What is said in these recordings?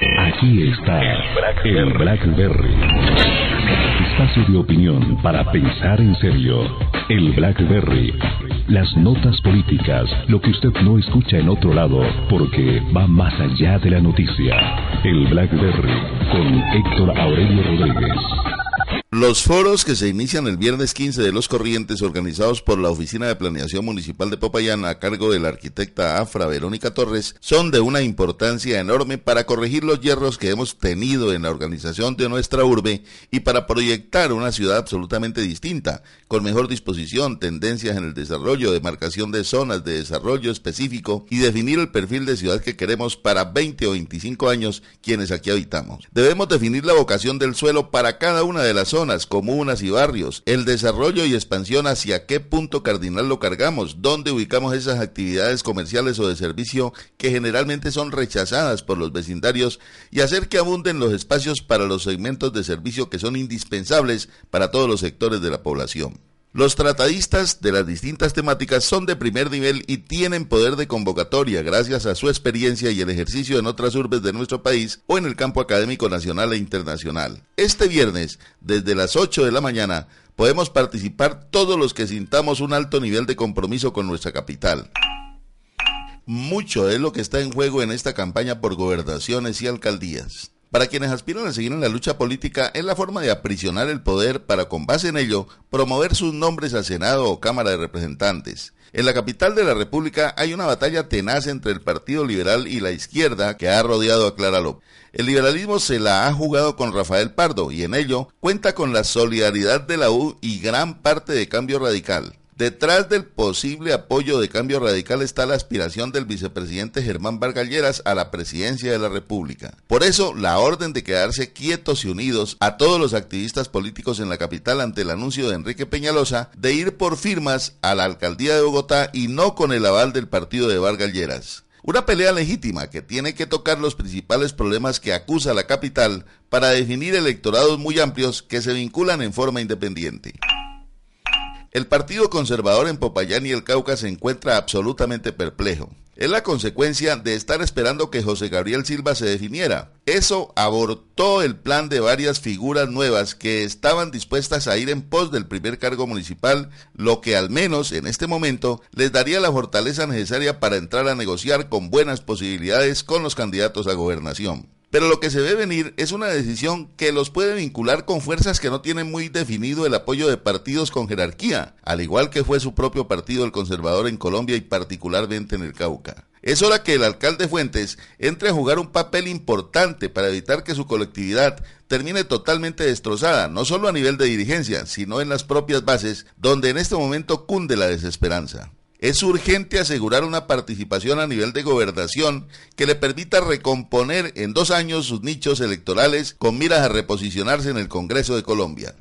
Aquí está el Blackberry. Espacio de opinión para pensar en serio. El Blackberry. Las notas políticas, lo que usted no escucha en otro lado, porque va más allá de la noticia. El Blackberry con Héctor Aurelio Rodríguez. Los foros que se inician el viernes 15 de los Corrientes, organizados por la Oficina de Planeación Municipal de Popayán a cargo de la arquitecta Afra Verónica Torres, son de una importancia enorme para corregir los hierros que hemos tenido en la organización de nuestra urbe y para proyectar una ciudad absolutamente distinta, con mejor disposición, tendencias en el desarrollo, demarcación de zonas de desarrollo específico y definir el perfil de ciudad que queremos para 20 o 25 años quienes aquí habitamos. Debemos definir la vocación del suelo para cada una de las zonas zonas, comunas y barrios, el desarrollo y expansión hacia qué punto cardinal lo cargamos, dónde ubicamos esas actividades comerciales o de servicio que generalmente son rechazadas por los vecindarios y hacer que abunden los espacios para los segmentos de servicio que son indispensables para todos los sectores de la población. Los tratadistas de las distintas temáticas son de primer nivel y tienen poder de convocatoria gracias a su experiencia y el ejercicio en otras urbes de nuestro país o en el campo académico nacional e internacional. Este viernes, desde las 8 de la mañana, podemos participar todos los que sintamos un alto nivel de compromiso con nuestra capital. Mucho es lo que está en juego en esta campaña por gobernaciones y alcaldías. Para quienes aspiran a seguir en la lucha política es la forma de aprisionar el poder para con base en ello promover sus nombres al Senado o Cámara de Representantes. En la capital de la República hay una batalla tenaz entre el Partido Liberal y la izquierda que ha rodeado a Clara López. El liberalismo se la ha jugado con Rafael Pardo y en ello cuenta con la solidaridad de la U y gran parte de Cambio Radical. Detrás del posible apoyo de cambio radical está la aspiración del vicepresidente Germán Vargalleras a la presidencia de la República. Por eso, la orden de quedarse quietos y unidos a todos los activistas políticos en la capital ante el anuncio de Enrique Peñalosa de ir por firmas a la alcaldía de Bogotá y no con el aval del partido de Vargalleras. Una pelea legítima que tiene que tocar los principales problemas que acusa la capital para definir electorados muy amplios que se vinculan en forma independiente. El Partido Conservador en Popayán y el Cauca se encuentra absolutamente perplejo. Es la consecuencia de estar esperando que José Gabriel Silva se definiera. Eso abortó el plan de varias figuras nuevas que estaban dispuestas a ir en pos del primer cargo municipal, lo que al menos en este momento les daría la fortaleza necesaria para entrar a negociar con buenas posibilidades con los candidatos a gobernación. Pero lo que se ve venir es una decisión que los puede vincular con fuerzas que no tienen muy definido el apoyo de partidos con jerarquía, al igual que fue su propio partido el conservador en Colombia y particularmente en el Cauca. Es hora que el alcalde Fuentes entre a jugar un papel importante para evitar que su colectividad termine totalmente destrozada, no solo a nivel de dirigencia, sino en las propias bases, donde en este momento cunde la desesperanza. Es urgente asegurar una participación a nivel de gobernación que le permita recomponer en dos años sus nichos electorales con miras a reposicionarse en el Congreso de Colombia.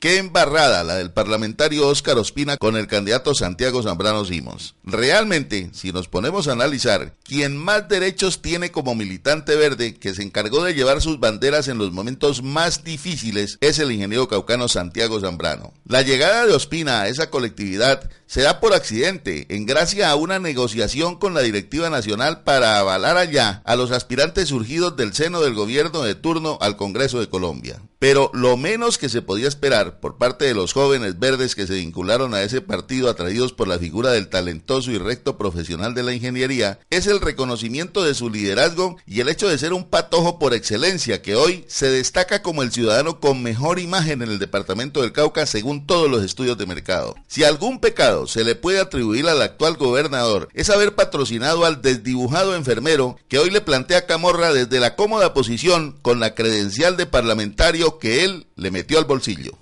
Qué embarrada la del parlamentario Óscar Ospina con el candidato Santiago Zambrano Simos. Realmente, si nos ponemos a analizar, quien más derechos tiene como militante verde que se encargó de llevar sus banderas en los momentos más difíciles es el ingeniero caucano Santiago Zambrano. La llegada de Ospina a esa colectividad se da por accidente, en gracia a una negociación con la directiva nacional para avalar allá a los aspirantes surgidos del seno del gobierno de turno al Congreso de Colombia. Pero lo menos que se podía esperar por parte de los jóvenes verdes que se vincularon a ese partido atraídos por la figura del talentoso y recto profesional de la ingeniería es el reconocimiento de su liderazgo y el hecho de ser un patojo por excelencia que hoy se destaca como el ciudadano con mejor imagen en el departamento del Cauca según todos los estudios de mercado. Si algún pecado se le puede atribuir al actual gobernador es haber patrocinado al desdibujado enfermero que hoy le plantea Camorra desde la cómoda posición con la credencial de parlamentario que él le metió al bolsillo.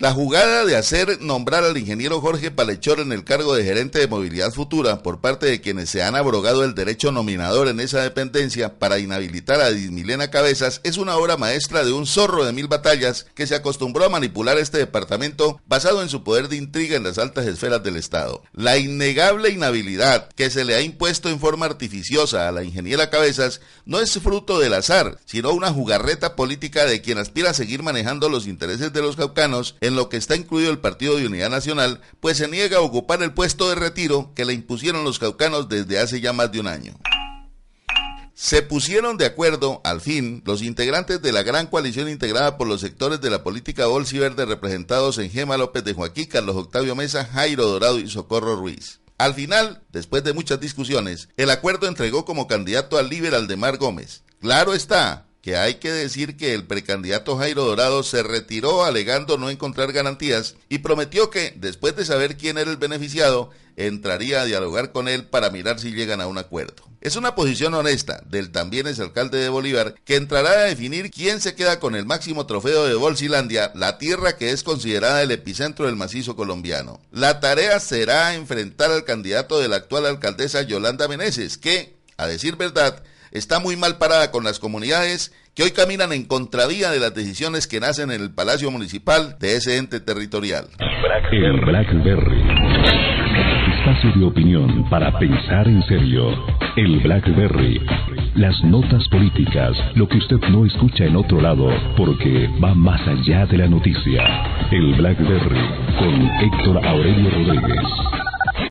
La jugada de hacer nombrar al ingeniero Jorge Palechor en el cargo de gerente de movilidad futura por parte de quienes se han abrogado el derecho nominador en esa dependencia para inhabilitar a Dismilena Cabezas es una obra maestra de un zorro de mil batallas que se acostumbró a manipular este departamento basado en su poder de intriga en las altas esferas del Estado. La innegable inhabilidad que se le ha impuesto en forma artificiosa a la ingeniera Cabezas no es fruto del azar, sino una jugarreta política de quien aspira a seguir manejando los intereses de los caucanos lo que está incluido el Partido de Unidad Nacional, pues se niega a ocupar el puesto de retiro que le impusieron los caucanos desde hace ya más de un año. Se pusieron de acuerdo, al fin, los integrantes de la gran coalición integrada por los sectores de la política bolsiverde representados en Gema López de Joaquín, Carlos Octavio Mesa, Jairo Dorado y Socorro Ruiz. Al final, después de muchas discusiones, el acuerdo entregó como candidato al liberal de Mar Gómez. Claro está, que hay que decir que el precandidato Jairo Dorado se retiró alegando no encontrar garantías y prometió que, después de saber quién era el beneficiado, entraría a dialogar con él para mirar si llegan a un acuerdo. Es una posición honesta del también alcalde de Bolívar que entrará a definir quién se queda con el máximo trofeo de Bolsilandia, la tierra que es considerada el epicentro del macizo colombiano. La tarea será enfrentar al candidato de la actual alcaldesa Yolanda Meneses, que, a decir verdad, está muy mal parada con las comunidades que hoy caminan en contravía de las decisiones que nacen en el Palacio Municipal de ese ente territorial. El Blackberry. Espacio de opinión para pensar en serio. El Blackberry. Las notas políticas, lo que usted no escucha en otro lado, porque va más allá de la noticia. El Blackberry con Héctor Aurelio Rodríguez.